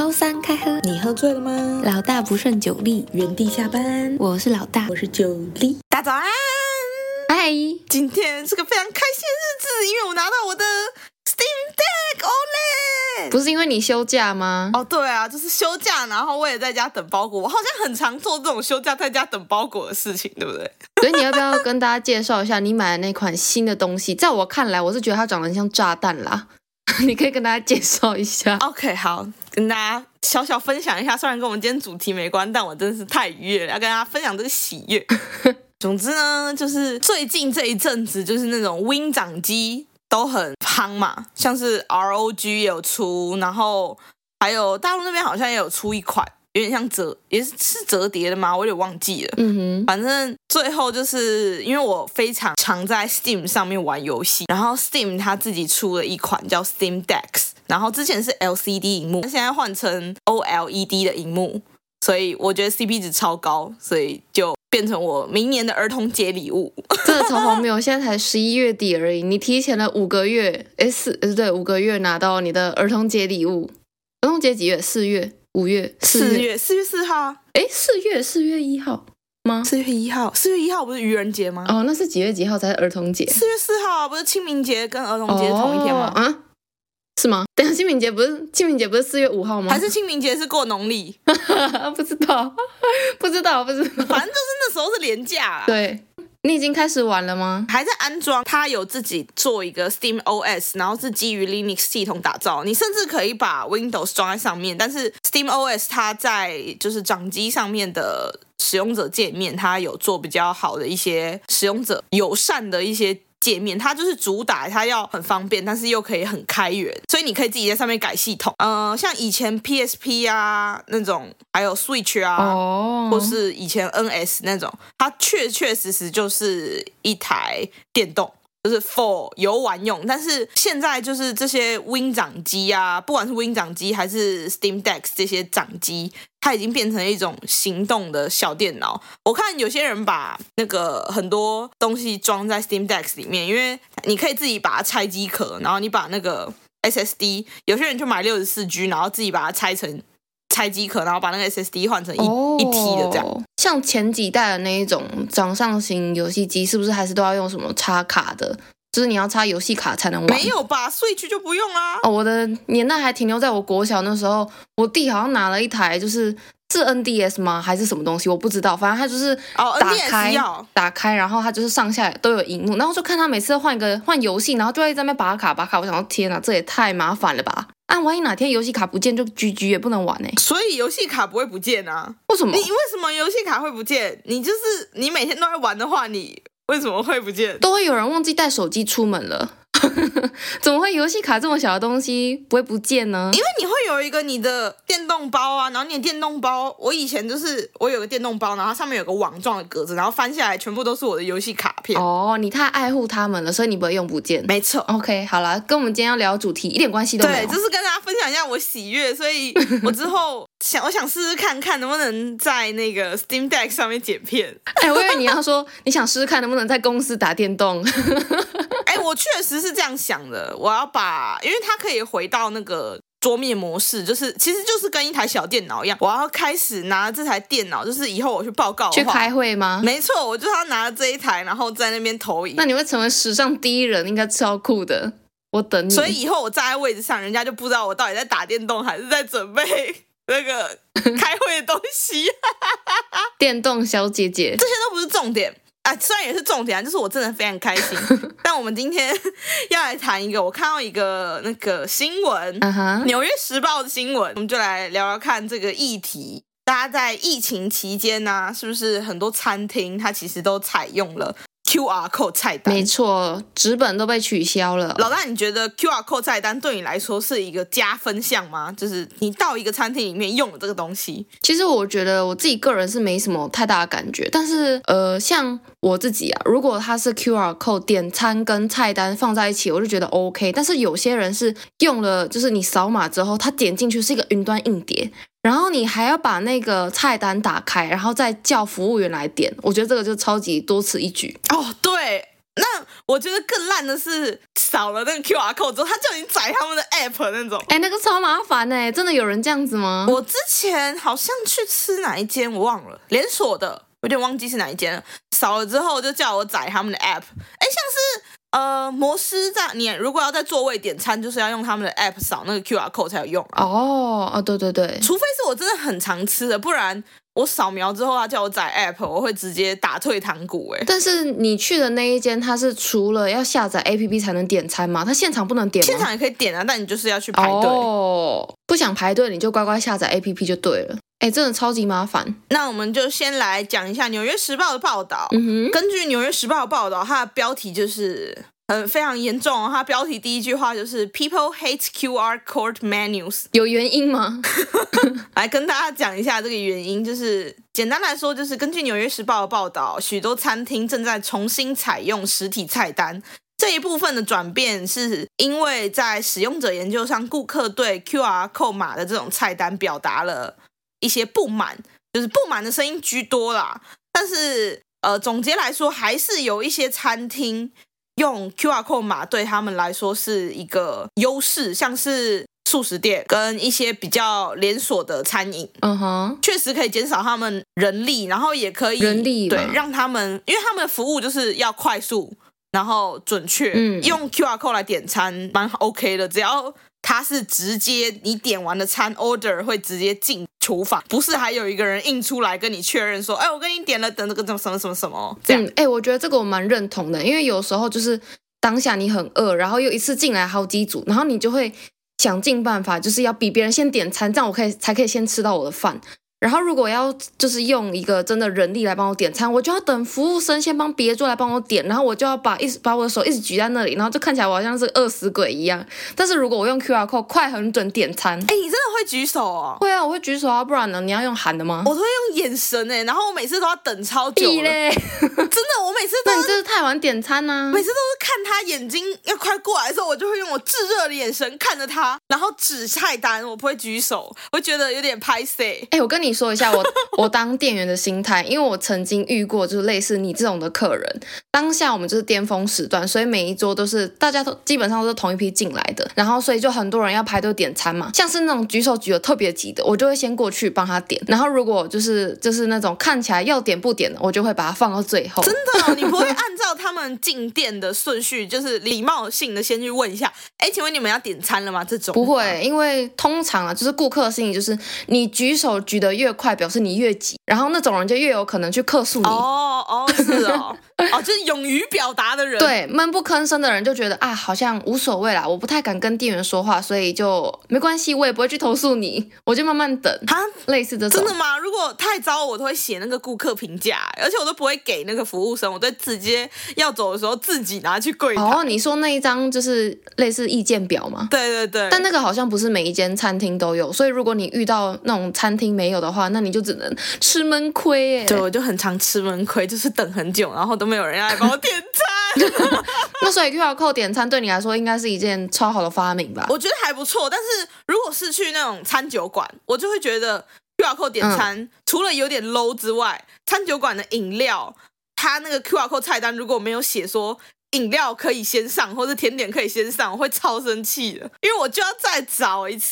周三开喝，你喝醉了吗？老大不胜酒力，原地下班。我是老大，我是酒力。大早安，嗨！今天是个非常开心的日子，因为我拿到我的 Steam Deck OLED。不是因为你休假吗？哦，对啊，就是休假，然后我也在家等包裹。我好像很常做这种休假在家等包裹的事情，对不对？所以你要不要跟大家介绍一下你买的那款新的东西？在我看来，我是觉得它长得很像炸弹啦。你可以跟大家介绍一下。OK，好，跟大家小小分享一下。虽然跟我们今天主题没关，但我真的是太愉悦了，要跟大家分享这个喜悦。总之呢，就是最近这一阵子，就是那种 Win 掌机都很夯嘛，像是 ROG 也有出，然后还有大陆那边好像也有出一款。有点像折，也是是折叠的吗？我有点忘记了。嗯哼，反正最后就是因为我非常常在 Steam 上面玩游戏，然后 Steam 它自己出了一款叫 Steam Deck，然后之前是 LCD 萤幕，现在换成 OLED 的萤幕，所以我觉得 CP 值超高，所以就变成我明年的儿童节礼物。这个超荒谬，现在才十一月底而已，你提前了五个月，哎四，对，五个月拿到你的儿童节礼物。儿童节几月？四月。五月四月四月四号，哎，四月四月一号吗？四月一号，四月一号不是愚人节吗？哦，那是几月几号才是儿童节？四月四号不是清明节跟儿童节同一天吗？啊，是吗？等下清明节不是清明节不是四月五号吗？还是清明节是过农历？不知道，不知道，不知道，反正就是那时候是连假。对。你已经开始玩了吗？还在安装，它有自己做一个 Steam OS，然后是基于 Linux 系统打造。你甚至可以把 Windows 装在上面，但是 Steam OS 它在就是掌机上面的使用者界面，它有做比较好的一些使用者友善的一些。界面它就是主打，它要很方便，但是又可以很开源，所以你可以自己在上面改系统。嗯、呃，像以前 PSP 啊那种，还有 Switch 啊，oh. 或是以前 NS 那种，它确确实实就是一台电动。就是 for 游玩用，但是现在就是这些 Win 掌机啊，不管是 Win 掌机还是 Steam Deck 这些掌机，它已经变成一种行动的小电脑。我看有些人把那个很多东西装在 Steam Deck 里面，因为你可以自己把它拆机壳，然后你把那个 SSD，有些人就买六十四 G，然后自己把它拆成。拆机壳，然后把那个 SSD 换成一、oh, 一 T 的这样。像前几代的那一种掌上型游戏机，是不是还是都要用什么插卡的？就是你要插游戏卡才能玩。没有吧？Switch 就不用啦。哦，我的年代还停留在我国小那时候，我弟好像拿了一台，就是是 NDS 吗？还是什么东西？我不知道。反正他就是打开、oh, 打开，然后他就是上下都有荧幕，然后就看他每次换一个换游戏，然后就在那边拔卡拔卡。我想说，天哪，这也太麻烦了吧！啊，万一哪天游戏卡不见，就 GG 也不能玩呢。所以游戏卡不会不见啊？为什么？你为什么游戏卡会不见？你就是你每天都在玩的话，你为什么会不见？都会有人忘记带手机出门了。怎么会游戏卡这么小的东西不会不见呢？因为你会有一个你的电动包啊，然后你的电动包，我以前就是我有个电动包，然后上面有个网状的格子，然后翻下来全部都是我的游戏卡片。哦，你太爱护他们了，所以你不会用不见。没错。OK，好了，跟我们今天要聊主题一点关系都没有。对，就是跟大家分享一下我喜悦，所以我之后想，我想试试看看能不能在那个 Steam Deck 上面剪片。哎、欸，我以为你要说你想试试看能不能在公司打电动。哎、欸，我确实是这样想的。我要把，因为它可以回到那个桌面模式，就是其实就是跟一台小电脑一样。我要开始拿这台电脑，就是以后我去报告去开会吗？没错，我就要拿这一台，然后在那边投影。那你会成为史上第一人，应该超酷的。我等你。所以以后我站在位置上，人家就不知道我到底在打电动还是在准备 那个开会的东西。电动小姐姐，这些都不是重点。啊，虽然也是重点啊，就是我真的非常开心。但我们今天要来谈一个，我看到一个那个新闻，《纽约时报》的新闻，我们就来聊聊看这个议题。大家在疫情期间呢、啊，是不是很多餐厅它其实都采用了？QR code 菜单，没错，纸本都被取消了。老大，你觉得 QR code 菜单对你来说是一个加分项吗？就是你到一个餐厅里面用了这个东西。其实我觉得我自己个人是没什么太大的感觉，但是呃，像我自己啊，如果它是 QR code 点餐跟菜单放在一起，我就觉得 OK。但是有些人是用了，就是你扫码之后，他点进去是一个云端硬碟。然后你还要把那个菜单打开，然后再叫服务员来点，我觉得这个就超级多此一举。哦，对，那我觉得更烂的是扫了那个 QR code 之后，他叫你载他们的 app 那种。哎、欸，那个超麻烦哎，真的有人这样子吗？我之前好像去吃哪一间我忘了，连锁的，有点忘记是哪一间了。扫了之后就叫我载他们的 app。哎，像是呃摩斯在你如果要在座位点餐，就是要用他们的 app 扫那个 QR code 才有用。哦哦，对对对，除非是我真的很常吃的，不然。我扫描之后，他叫我载 app，我会直接打退堂鼓。哎，但是你去的那一间，它是除了要下载 app 才能点餐吗？它现场不能点吗？现场也可以点啊，但你就是要去排队。哦，不想排队，你就乖乖下载 app 就对了。哎，真的超级麻烦。那我们就先来讲一下《纽约时报》的报道。嗯哼，根据《纽约时报》的报道，它的标题就是。嗯，非常严重哦。它标题第一句话就是 “People hate QR code menus”，有原因吗？来跟大家讲一下这个原因，就是简单来说，就是根据《纽约时报》的报道，许多餐厅正在重新采用实体菜单。这一部分的转变是因为在使用者研究上，顾客对 QR code 码的这种菜单表达了一些不满，就是不满的声音居多啦。但是，呃，总结来说，还是有一些餐厅。用 QR code 码对他们来说是一个优势，像是素食店跟一些比较连锁的餐饮，嗯哼，确实可以减少他们人力，然后也可以人力对让他们，因为他们的服务就是要快速，然后准确，嗯，用 QR code 来点餐蛮 OK 的，只要。它是直接你点完的餐 order 会直接进厨房，不是还有一个人印出来跟你确认说，哎，我跟你点了等那个什么什么什么什么这样。哎、嗯，我觉得这个我蛮认同的，因为有时候就是当下你很饿，然后又一次进来好几组，然后你就会想尽办法，就是要比别人先点餐，这样我可以才可以先吃到我的饭。然后如果要就是用一个真的人力来帮我点餐，我就要等服务生先帮别桌来帮我点，然后我就要把一直把我的手一直举在那里，然后就看起来我好像是饿死鬼一样。但是如果我用 QR code 快很准点餐，哎，你真的会举手哦？会啊，我会举手啊，不然呢？你要用喊的吗？我都会用眼神哎，然后我每次都要等超久嘞，真的，我每次都 那你这是太晚点餐呢、啊？每次都是看他眼睛要快过来的时候，我就会用我炙热的眼神看着他，然后指菜单，我不会举手，我会觉得有点拍 C。哎，我跟你说一下我。我当店员的心态，因为我曾经遇过就是类似你这种的客人。当下我们就是巅峰时段，所以每一桌都是大家都基本上都是同一批进来的，然后所以就很多人要排队点餐嘛。像是那种举手举的特别急的，我就会先过去帮他点。然后如果就是就是那种看起来要点不点的，我就会把它放到最后。真的哦，你不会 按照他们进店的顺序，就是礼貌性的先去问一下，哎，请问你们要点餐了吗？这种不会，因为通常啊，就是顾客的心理就是你举手举得越快，表示你越急，然后那种人就越有可能去克诉你。哦哦，是哦。哦，就是勇于表达的人，对，闷不吭声的人就觉得啊，好像无所谓啦，我不太敢跟店员说话，所以就没关系，我也不会去投诉你，我就慢慢等。哈，类似这种。真的吗？如果太糟，我都会写那个顾客评价，而且我都不会给那个服务生，我都直接要走的时候自己拿去柜台。哦，你说那一张就是类似意见表吗？对对对。但那个好像不是每一间餐厅都有，所以如果你遇到那种餐厅没有的话，那你就只能吃闷亏耶。对，我就很常吃闷亏，就是等很久，然后都没有人要来帮我点餐，那所以 QR code 点餐对你来说应该是一件超好的发明吧？我觉得还不错，但是如果是去那种餐酒馆，我就会觉得 QR code 点餐、嗯、除了有点 low 之外，餐酒馆的饮料，它那个 QR code 菜单如果没有写说饮料可以先上，或者甜点可以先上，我会超生气的，因为我就要再找一次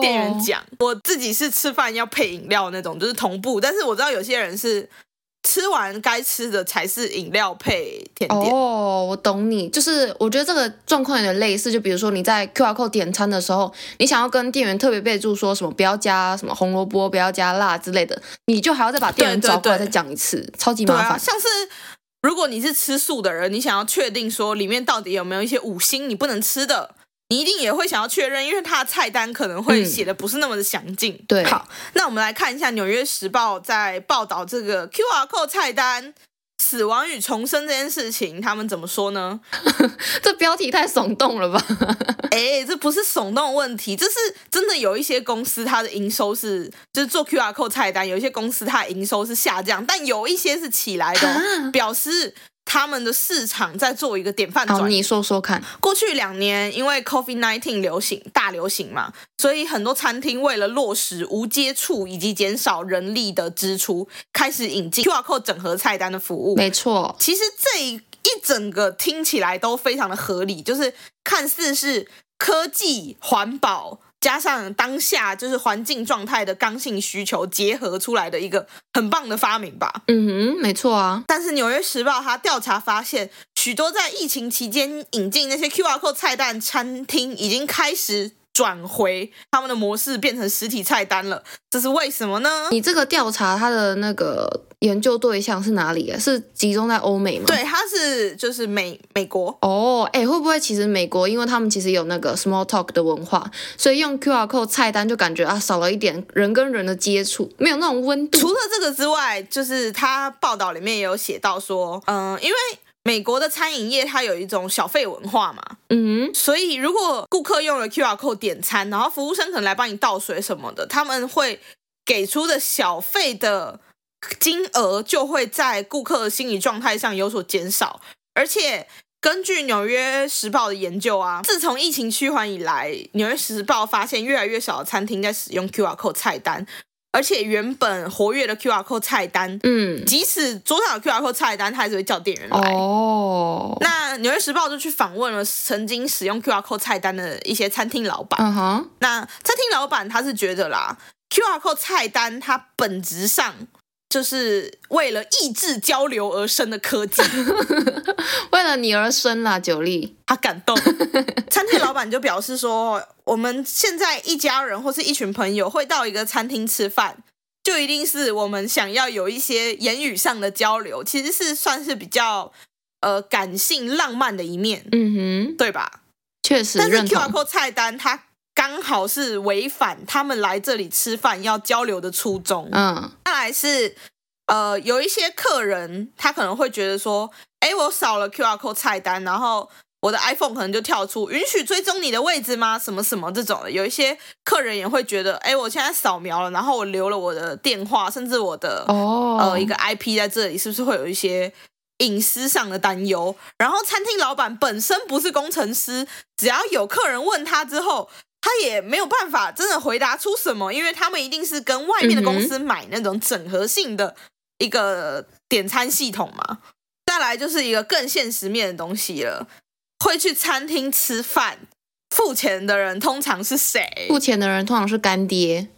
店员讲，哦、我自己是吃饭要配饮料那种，就是同步，但是我知道有些人是。吃完该吃的才是饮料配甜点。哦，我懂你，就是我觉得这个状况有点类似，就比如说你在 QR code 点餐的时候，你想要跟店员特别备注说什么不要加什么红萝卜，不要加辣之类的，你就还要再把店员找过来再讲一次，对对对，超级麻烦。像是如果你是吃素的人，你想要确定说里面到底有没有一些五星你不能吃的。你一定也会想要确认，因为它的菜单可能会写的不是那么的详尽。嗯、对，好，那我们来看一下《纽约时报》在报道这个 QR code 菜单死亡与重生这件事情，他们怎么说呢？这标题太耸动了吧？哎，这不是耸动问题，这是真的有一些公司它的营收是，就是做 QR code 菜单，有一些公司它的营收是下降，但有一些是起来的，啊、表示。他们的市场在做一个典范转你说说看。过去两年，因为 COVID-19 流行大流行嘛，所以很多餐厅为了落实无接触以及减少人力的支出，开始引进 QR code 整合菜单的服务。没错，其实这一一整个听起来都非常的合理，就是看似是科技环保。加上当下就是环境状态的刚性需求结合出来的一个很棒的发明吧。嗯哼，没错啊。但是《纽约时报》它调查发现，许多在疫情期间引进那些 QR code 菜单餐厅已经开始。转回他们的模式，变成实体菜单了，这是为什么呢？你这个调查它的那个研究对象是哪里啊？是集中在欧美吗？对，它是就是美美国。哦，哎，会不会其实美国，因为他们其实有那个 small talk 的文化，所以用 QR code 菜单就感觉啊少了一点人跟人的接触，没有那种温度。除了这个之外，就是他报道里面也有写到说，嗯，因为。美国的餐饮业它有一种小费文化嘛，嗯，所以如果顾客用了 QR code 点餐，然后服务生可能来帮你倒水什么的，他们会给出的小费的金额就会在顾客的心理状态上有所减少。而且根据纽约时报的研究啊，自从疫情趋缓以来，纽约时报发现越来越少的餐厅在使用 QR code 菜单。而且原本活跃的 QR code 菜单，嗯，即使桌上有 QR code 菜单，他还是会叫店员来。哦，那纽约时报就去访问了曾经使用 QR code 菜单的一些餐厅老板。嗯哼，那餐厅老板他是觉得啦，QR code 菜单它本质上。就是为了抑制交流而生的科技，为了你而生啦，九力，他感动。餐厅老板就表示说，我们现在一家人或是一群朋友会到一个餐厅吃饭，就一定是我们想要有一些言语上的交流，其实是算是比较呃感性浪漫的一面，嗯哼，对吧？确实，但是 QR code 菜单它刚好是违反他们来这里吃饭要交流的初衷。嗯，再来是，呃，有一些客人他可能会觉得说，哎，我扫了 QR code 菜单，然后我的 iPhone 可能就跳出允许追踪你的位置吗？什么什么这种的。有一些客人也会觉得，哎，我现在扫描了，然后我留了我的电话，甚至我的哦呃一个 IP 在这里，是不是会有一些隐私上的担忧？然后餐厅老板本身不是工程师，只要有客人问他之后。他也没有办法真的回答出什么，因为他们一定是跟外面的公司买那种整合性的一个点餐系统嘛。再来就是一个更现实面的东西了，会去餐厅吃饭，付钱的人通常是谁？付钱的人通常是干爹。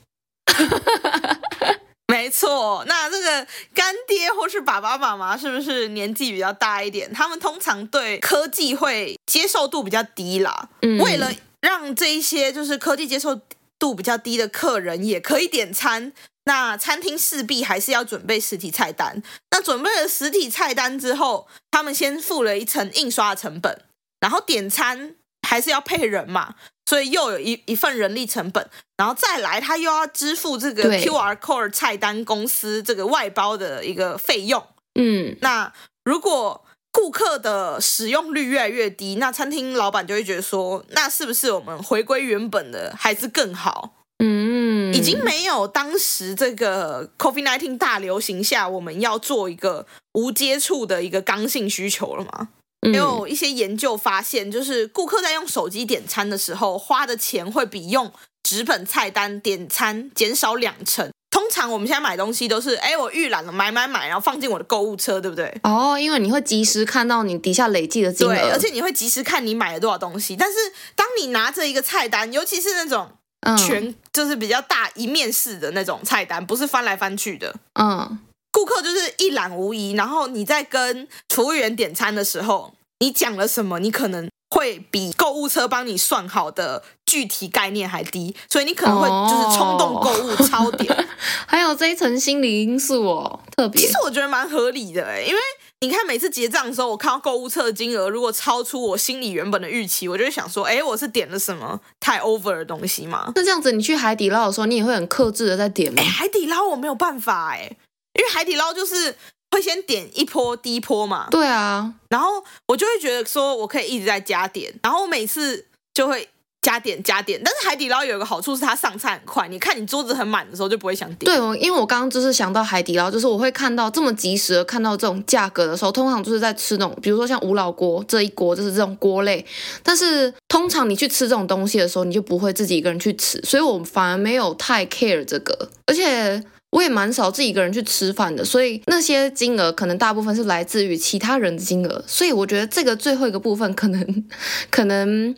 没错，那这个干爹或是爸爸妈妈是不是年纪比较大一点？他们通常对科技会接受度比较低啦。嗯，为了让这一些就是科技接受度比较低的客人也可以点餐，那餐厅势必还是要准备实体菜单。那准备了实体菜单之后，他们先付了一层印刷的成本，然后点餐还是要配人嘛，所以又有一一份人力成本，然后再来他又要支付这个 QR code 菜单公司这个外包的一个费用。嗯，那如果顾客的使用率越来越低，那餐厅老板就会觉得说，那是不是我们回归原本的还是更好？嗯，已经没有当时这个 COVID-19 大流行下我们要做一个无接触的一个刚性需求了吗？嗯，有一些研究发现，就是顾客在用手机点餐的时候，花的钱会比用纸本菜单点餐减少两成。通常我们现在买东西都是，哎，我预览了买买买，然后放进我的购物车，对不对？哦，因为你会及时看到你底下累计的金额，对，而且你会及时看你买了多少东西。但是当你拿着一个菜单，尤其是那种全、嗯、就是比较大一面式的那种菜单，不是翻来翻去的，嗯，顾客就是一览无遗。然后你在跟服务员点餐的时候，你讲了什么，你可能。会比购物车帮你算好的具体概念还低，所以你可能会就是冲动购物超点，哦、还有这一层心理因素哦，特别。其实我觉得蛮合理的诶，因为你看每次结账的时候，我看到购物车的金额如果超出我心里原本的预期，我就会想说，哎，我是点了什么太 over 的东西吗？那这样子，你去海底捞的时候，你也会很克制的在点吗？海底捞我没有办法哎，因为海底捞就是。会先点一波低波嘛？对啊，然后我就会觉得说，我可以一直在加点，然后我每次就会加点加点。但是海底捞有一个好处是它上菜很快，你看你桌子很满的时候就不会想点。对，因为我刚刚就是想到海底捞，就是我会看到这么及时的看到这种价格的时候，通常就是在吃那种，比如说像无老锅这一锅就是这种锅类。但是通常你去吃这种东西的时候，你就不会自己一个人去吃，所以我反而没有太 care 这个，而且。我也蛮少自己一个人去吃饭的，所以那些金额可能大部分是来自于其他人的金额，所以我觉得这个最后一个部分可能 可能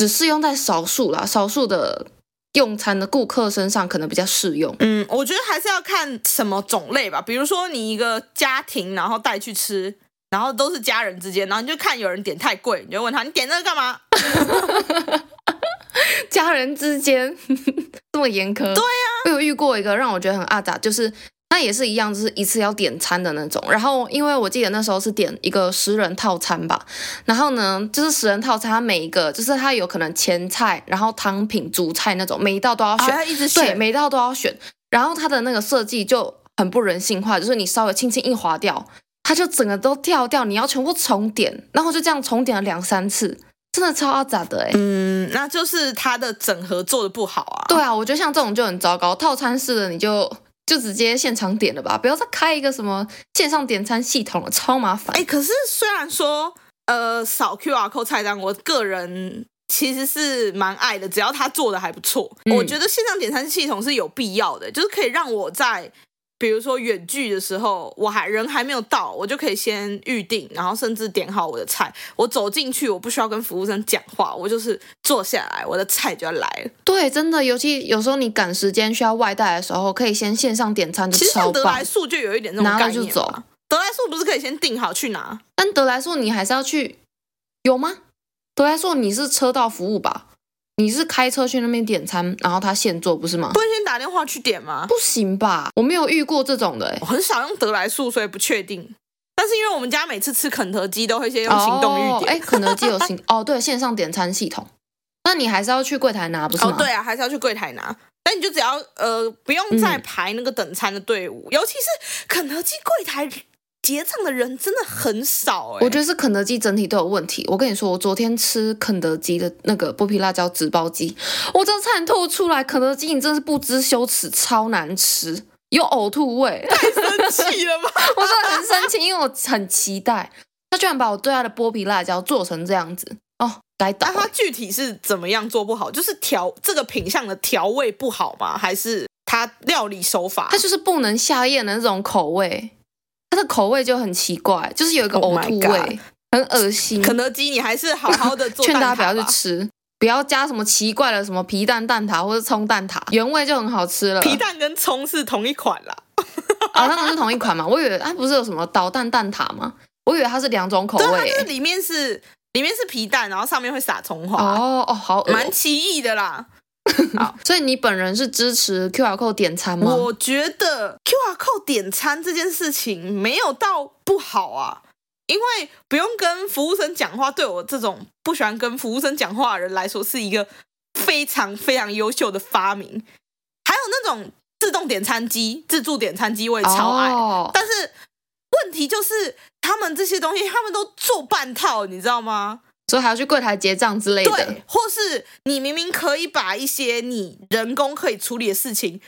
只适用在少数啦，少数的用餐的顾客身上可能比较适用。嗯，我觉得还是要看什么种类吧，比如说你一个家庭，然后带去吃，然后都是家人之间，然后你就看有人点太贵，你就问他，你点这个干嘛？家人之间 这么严苛？对呀、啊，我有遇过一个让我觉得很阿杂，就是那也是一样，就是一次要点餐的那种。然后因为我记得那时候是点一个十人套餐吧，然后呢，就是十人套餐，它每一个就是它有可能前菜，然后汤品、主菜那种，每一道都要选，啊、一直选对，每一道都要选。然后它的那个设计就很不人性化，就是你稍微轻轻一划掉，它就整个都跳掉，你要全部重点，然后就这样重点了两三次。真的超阿杂的哎，嗯，那就是它的整合做的不好啊。对啊，我觉得像这种就很糟糕。套餐式的你就就直接现场点了吧，不要再开一个什么线上点餐系统了，超麻烦。哎，可是虽然说呃扫 QR code 菜单，我个人其实是蛮爱的，只要他做的还不错，嗯，我觉得线上点餐系统是有必要的，就是可以让我在。比如说远距的时候，我还人还没有到，我就可以先预定，然后甚至点好我的菜。我走进去，我不需要跟服务生讲话，我就是坐下来，我的菜就要来了。对，真的，尤其有时候你赶时间需要外带的时候，可以先线上点餐就超棒。其实得来速就有一点那种概念，拿了就走。得来速不是可以先订好去拿？但得来速你还是要去，有吗？德来速你是车道服务吧？你是开车去那边点餐，然后他现做不是吗？不会先打电话去点吗？不行吧，我没有遇过这种的、欸，我很少用得来速，所以不确定。但是因为我们家每次吃肯德基都会先用行动预点，哎、哦，肯德基有行 哦，对，线上点餐系统，那你还是要去柜台拿，不是吗？哦，对啊，还是要去柜台拿。但你就只要呃不用再排那个等餐的队伍，嗯、尤其是肯德基柜台。结账的人真的很少哎、欸，我觉得是肯德基整体都有问题。我跟你说，我昨天吃肯德基的那个剥皮辣椒纸包鸡，我真的差点吐出来。肯德基你真的是不知羞耻，超难吃，有呕吐味，太生气了吧？我真的很生气，因为我很期待，他居然把我最爱的剥皮辣椒做成这样子哦，该倒。那他具体是怎么样做不好？就是调这个品相的调味不好吗？还是他料理手法？他就是不能下咽的那种口味。口味就很奇怪，就是有一个呕吐味，oh、很恶心。肯德基，你还是好好的做。劝大家不要去吃，不要加什么奇怪的什么皮蛋蛋挞或者葱蛋挞，原味就很好吃了。皮蛋跟葱是同一款啦，啊、哦，那个是同一款吗？我以为它不是有什么导弹蛋挞吗？我以为它是两种口味。对，它是里面是里面是皮蛋，然后上面会撒葱花。哦哦，好，蛮奇异的啦。好，所以你本人是支持 QR code 点餐吗？我觉得 QR code 点餐这件事情没有到不好啊，因为不用跟服务生讲话，对我这种不喜欢跟服务生讲话的人来说，是一个非常非常优秀的发明。还有那种自动点餐机、自助点餐机，我也超爱。Oh. 但是问题就是，他们这些东西他们都做半套，你知道吗？所以还要去柜台结账之类的，对，或是你明明可以把一些你人工可以处理的事情，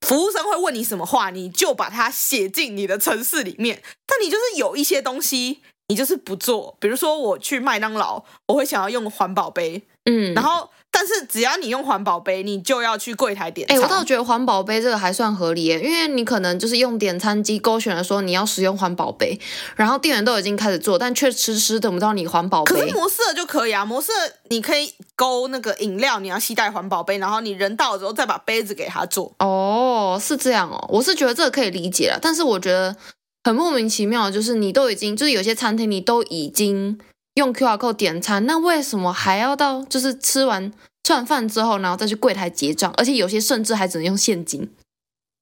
服务生会问你什么话，你就把它写进你的程式里面。但你就是有一些东西，你就是不做。比如说我去麦当劳，我会想要用环保杯，嗯，然后。但是只要你用环保杯，你就要去柜台点餐。哎、欸，我倒觉得环保杯这个还算合理耶，因为你可能就是用点餐机勾选了说你要使用环保杯，然后店员都已经开始做，但却迟迟等不到你环保杯。可是摩斯的就可以啊，模式你可以勾那个饮料，你要携带环保杯，然后你人到了之后再把杯子给他做。哦，是这样哦，我是觉得这个可以理解了，但是我觉得很莫名其妙，就是你都已经就是有些餐厅你都已经。用 QR code 点餐，那为什么还要到就是吃完吃完饭之后，然后再去柜台结账？而且有些甚至还只能用现金，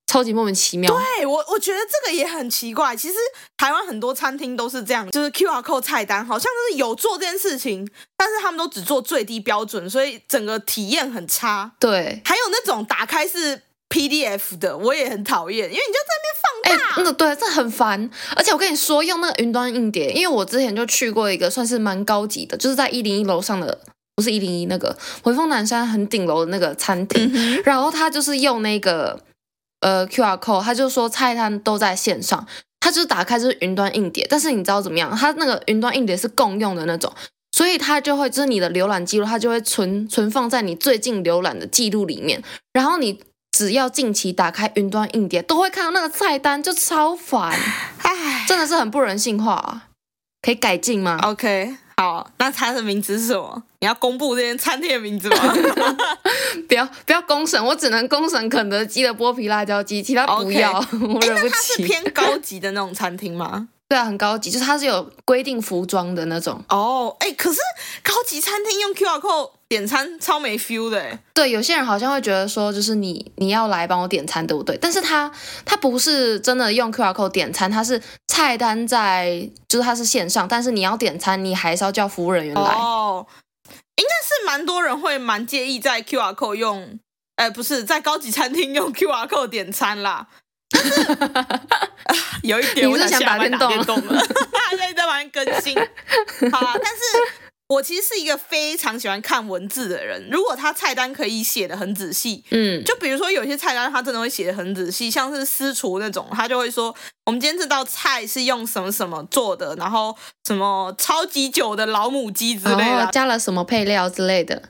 超级莫名其妙。对，我，我觉得这个也很奇怪。其实台湾很多餐厅都是这样，就是 QR code 菜单好像就是有做这件事情，但是他们都只做最低标准，所以整个体验很差。对，还有那种打开是 PDF 的，我也很讨厌，因为你就在那边放大。哎，那个对，这很烦。而且我跟你说，用那个云端硬碟，因为我之前就去过一个算是蛮高级的，就是在一零一楼上的，不是一零一那个回风南山很顶楼的那个餐厅，嗯。然后他就是用那个呃 QR code，他就说菜单都在线上，他就是打开就是云端硬碟。但是你知道怎么样？他那个云端硬碟是共用的那种，所以他就会就是你的浏览记录，它就会存存放在你最近浏览的记录里面，然后你。只要近期打开云端硬碟，都会看到那个菜单，就超烦。唉，真的是很不人性化啊！可以改进吗？OK，好，那它的名字是什么？你要公布这间餐厅的名字吗？不要不要公审，我只能公审肯德基的剥皮辣椒鸡，其他不要，okay. 我忍不起。它是偏高级的那种餐厅吗？对啊，很高级，就是它是有规定服装的那种。哦，哎，可是高级餐厅用 QR code 点餐超没 feel 的哎。对，有些人好像会觉得说，就是你你要来帮我点餐，对不对？但是它它不是真的用 QR code 点餐，它是菜单在，就是它是线上，但是你要点餐，你还是要叫服务人员来。哦，应该是蛮多人会蛮介意在 QR code 用，哎，不是在高级餐厅用 QR code 点餐啦。有一点，我是想打电动了，现在在玩更新。好啦，但是我其实是一个非常喜欢看文字的人。如果他菜单可以写的很仔细，嗯，就比如说有些菜单他真的会写的很仔细，像是私厨那种，他就会说我们今天这道菜是用什么什么做的，然后什么超级久的老母鸡之类的，加了什么配料之类的。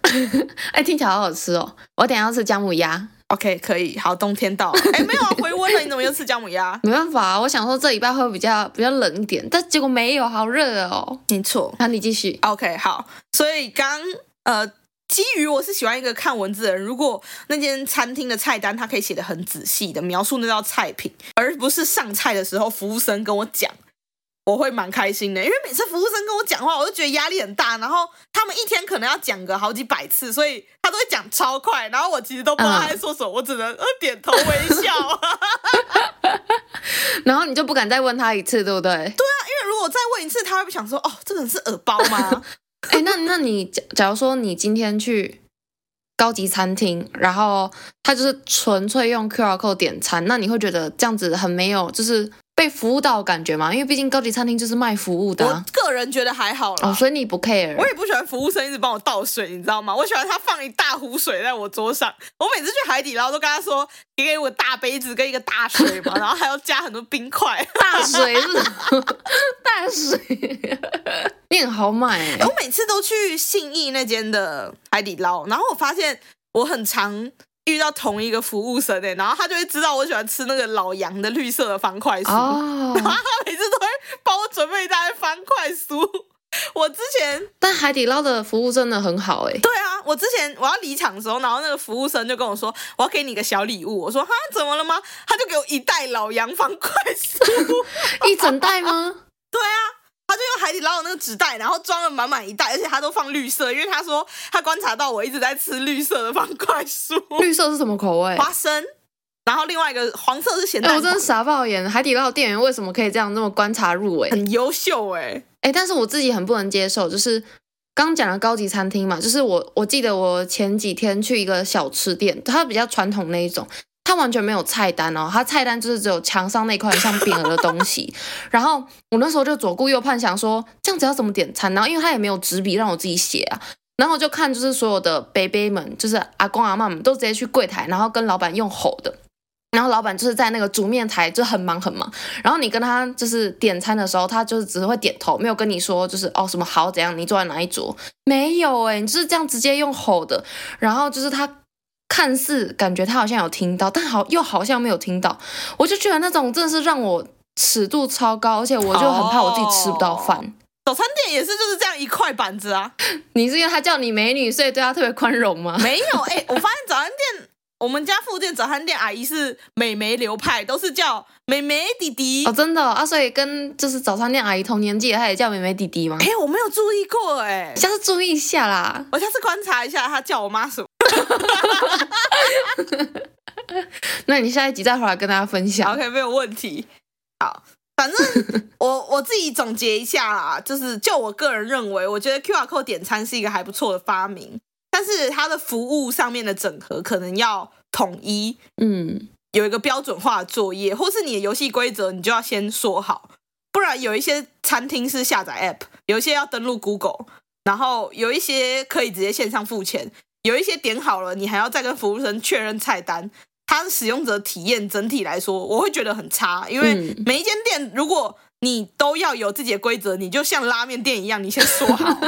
哎，听起来好好吃哦！我等下要吃姜母鸭。OK，可以。好，冬天到了。哎，没有啊，回温了，你怎么又吃姜母鸭？没办法啊，我想说这礼拜会比较比较冷一点，但结果没有，好热哦。没错，那你继续。OK，好。所以刚呃，基于我是喜欢一个看文字的人，如果那间餐厅的菜单它可以写的很仔细的描述那道菜品，而不是上菜的时候服务生跟我讲。我会蛮开心的，因为每次服务生跟我讲话，我都觉得压力很大。然后他们一天可能要讲个好几百次，所以他都会讲超快。然后我其实都不知道他在说什么，我只能呃点头微笑。然后你就不敢再问他一次，对不对？对啊，因为如果再问一次，他会不想说哦，这个人是耳包吗？哎，那那你假假如说你今天去高级餐厅，然后他就是纯粹用 QR code 点餐，那你会觉得这样子很没有，就是。被服务到的感觉嘛？因为毕竟高级餐厅就是卖服务的、啊。我个人觉得还好啦。哦，所以你不 care。我也不喜欢服务生一直帮我倒水，你知道吗？我喜欢他放一大壶水在我桌上。我每次去海底捞都跟他说，你给我大杯子跟一个大水嘛，然后还要加很多冰块。大水是什么？大水，你很豪迈哎！我每次都去信义那间的海底捞，然后我发现我很常。遇到同一个服务生哎，然后他就会知道我喜欢吃那个老杨的绿色的方块酥，oh. 然后他每次都会帮我准备一袋方块酥。我之前，但海底捞的服务真的很好哎。对啊，我之前我要离场的时候，然后那个服务生就跟我说，我要给你个小礼物。我说哈，怎么了吗？他就给我一袋老杨方块酥，一整袋吗？对啊。他就用海底捞的那个纸袋，然后装了满满一袋，而且他都放绿色，因为他说他观察到我一直在吃绿色的方块酥。绿色是什么口味？花生。然后另外一个黄色是咸蛋我真的傻爆眼，海底捞的店员为什么可以这样那么观察入微？很优秀哎、欸、哎、欸，但是我自己很不能接受，就是刚讲的高级餐厅嘛，就是我我记得我前几天去一个小吃店，它比较传统那一种。他完全没有菜单哦，他菜单就是只有墙上那块像匾额的东西。然后我那时候就左顾右盼，想说这样子要怎么点餐？然后因为他也没有纸笔让我自己写啊，然后就看就是所有的 baby 们，就是阿公阿嬷们都直接去柜台，然后跟老板用吼的。然后老板就是在那个煮面台就很忙很忙。然后你跟他就是点餐的时候，他就是只会点头，没有跟你说就是哦什么好怎样，你坐在哪一桌？没有诶，你就是这样直接用吼的。然后就是他。看似感觉他好像有听到，但好又好像没有听到，我就觉得那种真的是让我尺度超高，而且我就很怕我自己吃不到饭。早餐店也是就是这样一块板子啊。你是因为他叫你美女，所以对他特别宽容吗？没有，哎、欸，我发现早餐店，我们家附近早餐店阿姨是美眉流派，都是叫美眉弟弟。哦，真的啊，所以跟就是早餐店阿姨同年纪，她也叫美眉弟弟吗？哎、欸，我没有注意过、欸，哎，下次注意一下啦。我下次观察一下，她叫我妈什么。那你下一集再回来跟大家分享。OK，没有问题。好，反正 我我自己总结一下啦，就是就我个人认为，我觉得 QR code 点餐是一个还不错的发明，但是它的服务上面的整合可能要统一，嗯，有一个标准化的作业，或是你的游戏规则你就要先说好，不然有一些餐厅是下载 App，有一些要登录 Google，然后有一些可以直接线上付钱。有一些点好了，你还要再跟服务生确认菜单，它的使用者体验整体来说，我会觉得很差。因为每一间店，如果你都要有自己的规则，你就像拉面店一样，你先说好，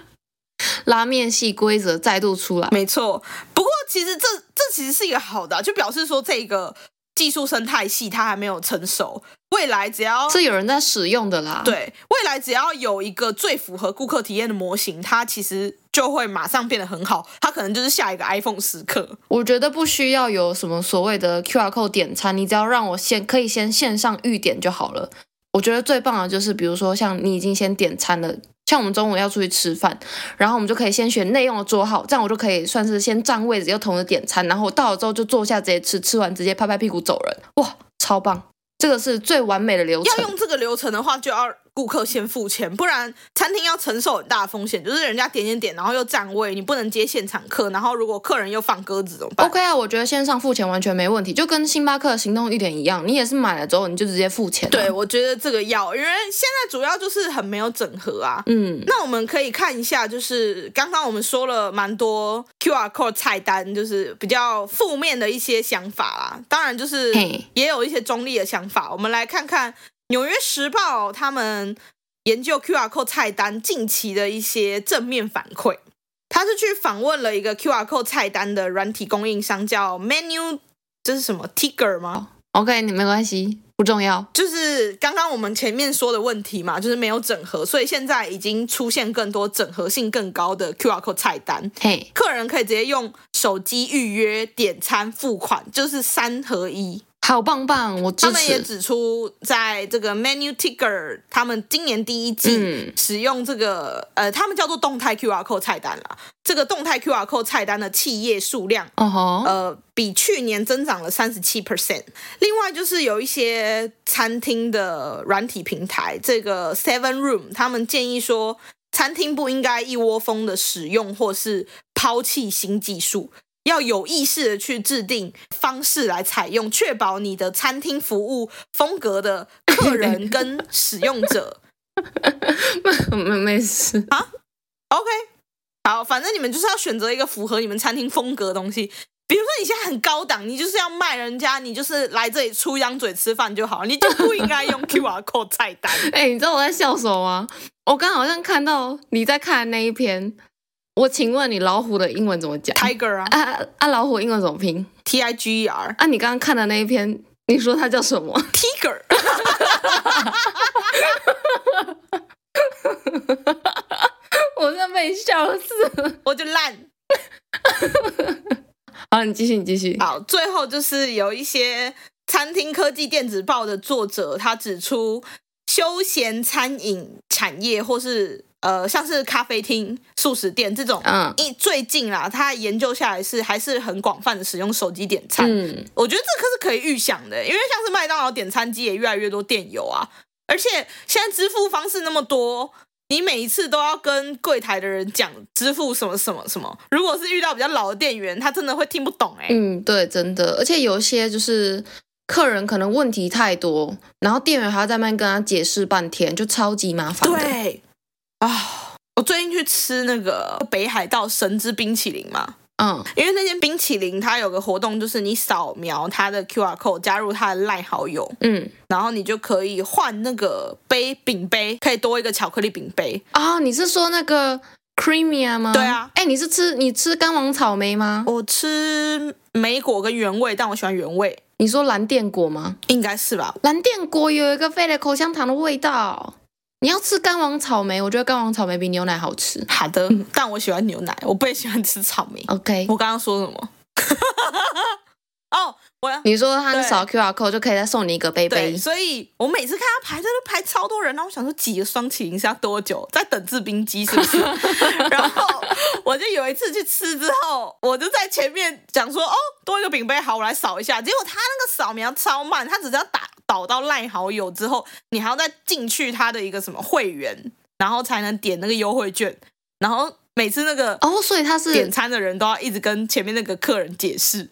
拉面系规则再度出来。没错，不过其实这这其实是一个好的啊，就表示说这个技术生态系它还没有成熟，未来只要是有人在使用的啦。对，未来只要有一个最符合顾客体验的模型，它其实就会马上变得很好，它可能就是下一个 iPhone 时刻。我觉得不需要有什么所谓的 QR code 点餐，你只要让我先可以先线上预点就好了。我觉得最棒的就是，比如说像你已经先点餐了。像我们中午要出去吃饭，然后我们就可以先选内用的桌号，这样我就可以算是先占位置，又同时点餐，然后我到了之后就坐下直接吃，吃完直接拍拍屁股走人，哇，超棒！这个是最完美的流程。要用这个流程的话，就要。顾客先付钱，不然餐厅要承受很大的风险，就是人家点点点，然后又占位，你不能接现场客，然后如果客人又放鸽子怎么办？OK 啊，我觉得线上付钱完全没问题，就跟星巴克的行动一点一样，你也是买了之后你就直接付钱啊。对，我觉得这个要，因为现在主要就是很没有整合啊。嗯，那我们可以看一下，就是刚刚我们说了蛮多 QR code 菜单，就是比较负面的一些想法啦。当然，就是也有一些中立的想法，我们来看看。纽约时报他们研究 QR code 菜单近期的一些正面反馈，他是去访问了一个 QR code 菜单的软体供应商，叫 Menu，这是什么 Tigger 吗？OK，你没关系，不重要。就是刚刚我们前面说的问题嘛，就是没有整合，所以现在已经出现更多整合性更高的 QR code 菜单。嘿，客人可以直接用手机预约、点餐、付款，就是三合一。好棒棒！我。他们也指出，在这个 Menu Tigger，他们今年第一季使用这个、嗯、呃，他们叫做动态 QR code 菜单啦。这个动态 QR code 菜单的企业数量，uh huh. 呃，比去年增长了三十七 percent。另外就是有一些餐厅的软体平台，这个 Seven Room，他们建议说，餐厅不应该一窝蜂的使用或是抛弃新技术。要有意识的去制定方式来采用，确保你的餐厅服务风格的客人 跟使用者。没没事啊，OK，好，反正你们就是要选择一个符合你们餐厅风格的东西。比如说你现在很高档，你就是要卖人家，你就是来这里出洋嘴吃饭就好，你就不应该用 QR code 菜单。哎、欸，你知道我在笑什么吗？我刚好像看到你在看那一篇。我请问你老虎的英文怎么讲？Tiger 啊啊啊！老虎英文怎么拼？T I G E R。啊，你刚刚看的那一篇，你说它叫什么？Tiger。我真的被笑死了，我就烂。好，你继续，你继续。好，最后就是有一些餐厅科技电子报的作者，他指出休闲餐饮产业或是。呃，像是咖啡厅、素食店这种，嗯，一最近啦，他研究下来是还是很广泛的使用手机点餐。嗯，我觉得这可是可以预想的，因为像是麦当劳点餐机也越来越多店有啊，而且现在支付方式那么多，你每一次都要跟柜台的人讲支付什么什么什么。如果是遇到比较老的店员，他真的会听不懂哎。嗯，对，真的，而且有一些就是客人可能问题太多，然后店员还要在那边跟他解释半天，就超级麻烦。对。啊、哦！我最近去吃那个北海道神之冰淇淋嘛，嗯，因为那间冰淇淋它有个活动，就是你扫描它的 QR code 加入它的赖好友，嗯，然后你就可以换那个杯饼杯，可以多一个巧克力饼杯啊、哦！你是说那个 Creamier 吗？对啊，哎，你是吃你吃干王草莓吗？我吃莓果跟原味，但我喜欢原味。你说蓝靛果吗？应该是吧。蓝靛果有一个飞来口香糖的味道。你要吃干王草莓，我觉得干王草莓比牛奶好吃。好的，但我喜欢牛奶，我不会喜欢吃草莓。OK，我刚刚说什么？哦，我要你说他扫 QR code 就可以再送你一个杯杯。所以我每次看他排队都排超多人，然后我想说挤个双麒麟是要多久？在等制冰机是不是？然后我就有一次去吃之后，我就在前面讲说，哦，多一个饼杯，好，我来扫一下。结果他那个扫描超慢，他只是要打。导到赖好友之后，你还要再进去他的一个什么会员，然后才能点那个优惠券。然后每次那个哦，所以他是点餐的人都要一直跟前面那个客人解释，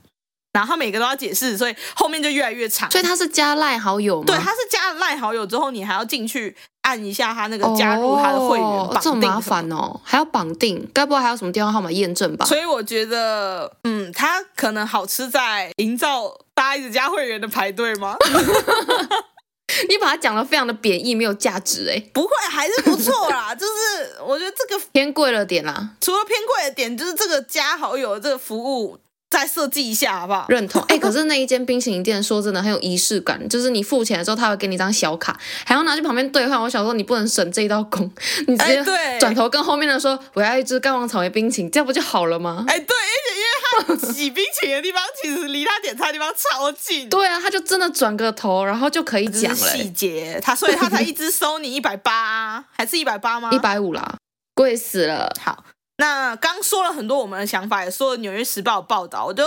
然后他每个都要解释，所以后面就越来越长。所以他是加赖好友吗？对，他是加了赖好友之后，你还要进去按一下他那个加入他的会员，哦、这么麻烦哦，还要绑定，该不会还有什么电话号码验证吧？所以我觉得，嗯，他可能好吃在营造。加会员的排队吗？你把它讲的非常的贬义，没有价值哎。不会，还是不错啦。就是我觉得这个偏贵了点啦。除了偏贵的点，就是这个加好友的这个服务，再设计一下好不好？认同。哎、欸，可是那一间冰淇淋店说真的很有仪式感，就是你付钱的时候，他会给你一张小卡，还要拿去旁边兑换。我想说，你不能省这一道工，你直接转头跟后面的说，我要一支干王草莓冰淇淋，这样不就好了吗？哎、欸，对，而且因为他挤冰淇淋的地方其实离他点餐的地方超近。对啊，他就真的转个头，然后就可以讲了。细节，他所以他才一直收你一百八，还是一百八吗？一百五啦，贵死了。好。那刚说了很多我们的想法，也说了《纽约时报》的报道，我就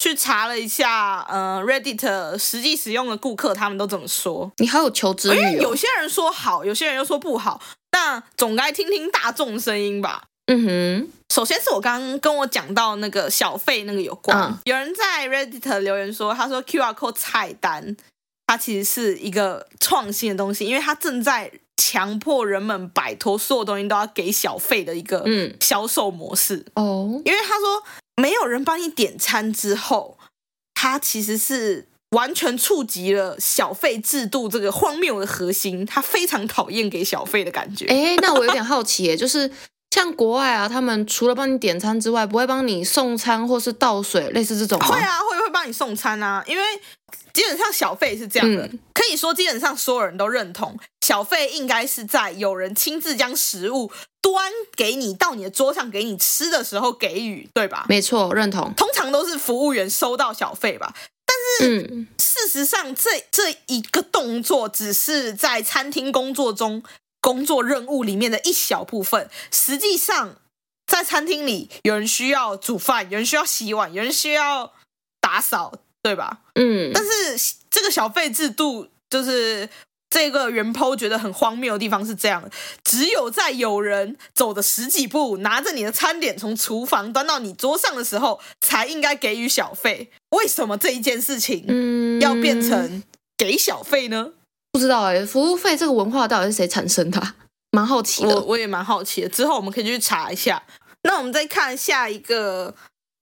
去查了一下，呃，Reddit 实际使用的顾客他们都怎么说。你好有求知欲哦。因为有些人说好，有些人又说不好，那总该听听大众声音吧。嗯哼，首先是我刚刚跟我讲到那个小费那个有关，嗯，有人在 Reddit 留言说，他说 QR code 菜单，它其实是一个创新的东西，因为它正在。强迫人们摆脱所有东西都要给小费的一个销售模式哦，嗯 oh. 因为他说没有人帮你点餐之后，他其实是完全触及了小费制度这个荒谬的核心，他非常讨厌给小费的感觉。哎，那我有点好奇，就是像国外啊，他们除了帮你点餐之外，不会帮你送餐或是倒水，类似这种？会啊，会会帮你送餐啊，因为。基本上小费是这样的，嗯，可以说基本上所有人都认同，小费应该是在有人亲自将食物端给你到你的桌上给你吃的时候给予，对吧？没错，认同。通常都是服务员收到小费吧，但是，嗯，事实上这这一个动作只是在餐厅工作中工作任务里面的一小部分，实际上在餐厅里有人需要煮饭，有人需要洗碗，有人需要打扫。对吧？嗯，但是这个小费制度，就是这个原 po 觉得很荒谬的地方是这样：只有在有人走的十几步，拿着你的餐点从厨房端到你桌上的时候，才应该给予小费。为什么这一件事情要变成给小费呢？嗯、不知道哎、欸，服务费这个文化到底是谁产生的、啊？蛮好奇的，我我也蛮好奇的。之后我们可以去查一下。那我们再看下一个。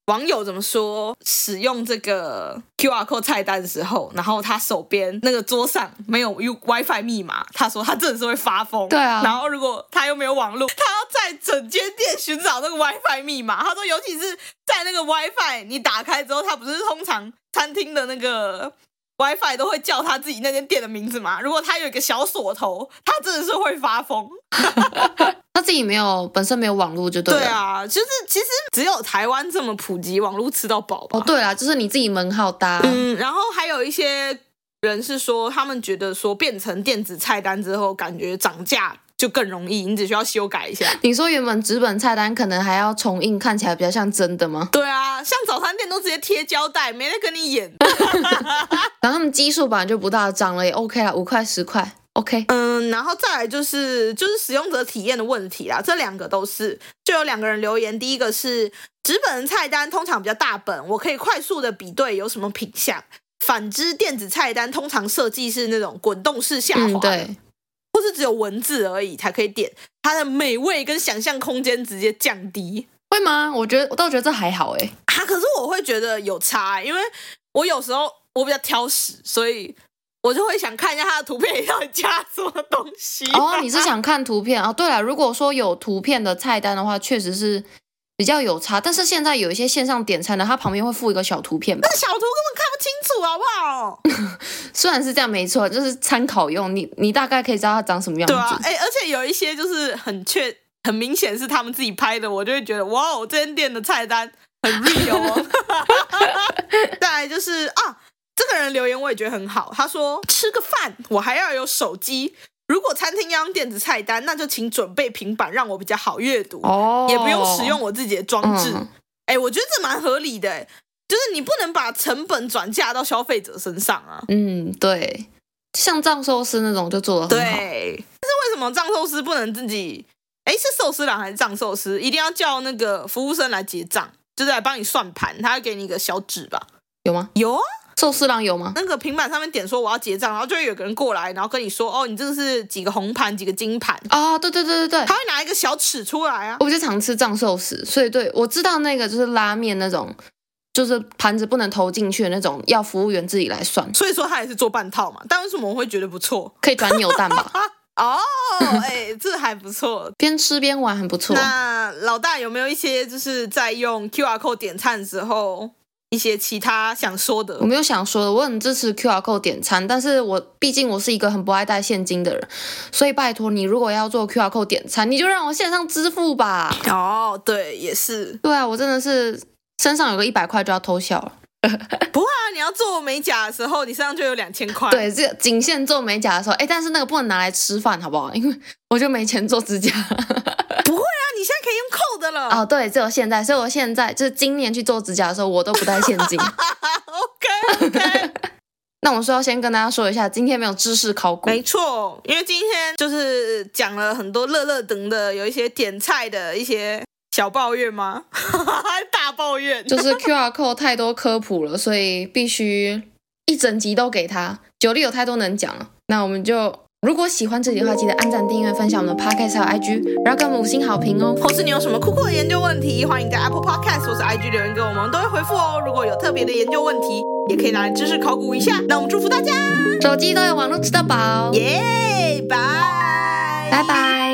网友怎么说？使用这个 QR code 菜单的时候，然后他手边那个桌上没有 WiFi 密码，他说他真的是会发疯。对啊，然后如果他又没有网络，他要在整间店寻找那个 WiFi 密码。他说，尤其是在那个 WiFi 你打开之后，他不是通常餐厅的那个。WiFi 都会叫他自己那间店的名字嘛？如果他有一个小锁头，他真的是会发疯。他自己没有，本身没有网络就对了。对啊，就是其实只有台湾这么普及，网络吃到饱吧。哦，对啊，就是你自己门号搭。嗯，然后还有一些人是说，他们觉得说变成电子菜单之后，感觉涨价。就更容易，你只需要修改一下。你说原本纸本菜单可能还要重印，看起来比较像真的吗？对啊，像早餐店都直接贴胶带，没得跟你演。然后他们基数本来就不大，涨了也 OK 啦，五块十块 OK。嗯，然后再来就是就是使用者体验的问题啦，这两个都是。就有两个人留言，第一个是纸本菜单通常比较大本，我可以快速的比对有什么品相；反之，电子菜单通常设计是那种滚动式下滑。嗯，对。不是只有文字而已才可以点，它的美味跟想象空间直接降低，会吗？我觉得我倒觉得这还好哎，啊，可是我会觉得有差，因为我有时候我比较挑食，所以我就会想看一下它的图片要加什么东西。哦，你是想看图片啊？哦，对了，如果说有图片的菜单的话，确实是。比较有差，但是现在有一些线上点餐的，它旁边会附一个小图片吧？那小图根本看不清楚，好不好？虽然是这样，没错，就是参考用，你你大概可以知道它长什么样子。对啊，哎，而且有一些就是很确、很明显是他们自己拍的，我就会觉得哇哦，这间店的菜单很 real 哦。再来就是啊，这个人留言我也觉得很好，他说吃个饭我还要有手机。如果餐厅要用电子菜单，那就请准备平板，让我比较好阅读，oh, 也不用使用我自己的装置。哎、嗯，我觉得这蛮合理的，就是你不能把成本转嫁到消费者身上啊。嗯，对，像藏寿司那种就做得很好。对，但是为什么藏寿司不能自己？哎，是寿司郎还是藏寿司？一定要叫那个服务生来结账，就是来帮你算盘，他会给你一个小纸吧？有吗？有啊。寿司郎有吗？那个平板上面点说我要结账，然后就会有个人过来，然后跟你说哦，你这个是几个红盘，几个金盘哦？对对对对对，他会拿一个小尺出来啊。我比较常吃藏寿司，所以对我知道那个就是拉面那种，就是盘子不能投进去的那种，要服务员自己来算。所以说他也是做半套嘛。但为什么我会觉得不错？可以转扭蛋吧？哦，哎，这还不错，边吃边玩很不错。那老大有没有一些就是在用 QR code 点餐的时候？一些其他想说的？我没有想说的，我很支持 QR code 点餐，但是我毕竟我是一个很不爱带现金的人，所以拜托你，如果要做 QR code 点餐，你就让我线上支付吧。哦，对，也是。对啊，我真的是身上有个一百块就要偷笑了。不会啊，你要做美甲的时候，你身上就有两千块。对，这仅限做美甲的时候，哎，但是那个不能拿来吃饭，好不好？因为我就没钱做指甲。不会啊，你现在可以用扣的了。哦，对，只有现在，所以我现在就是今年去做指甲的时候，我都不带现金。OK OK。那我说要先跟大家说一下，今天没有知识考古。没错，因为今天就是讲了很多乐乐等的，有一些点菜的一些。小抱怨吗？大抱怨，就是 QR code 太多科普了，所以必须一整集都给他。九力有太多能讲了，那我们就如果喜欢这里的话，记得按赞、订阅、分享我们的 Podcast 还有 IG，然后给我们五星好评哦。或是你有什么酷酷的研究问题，欢迎在 Apple Podcast 或是 IG 留言给我们，我们都会回复哦。如果有特别的研究问题，也可以拿来知识考古一下。那我们祝福大家，手机都有网络吃到饱，耶，拜拜拜拜。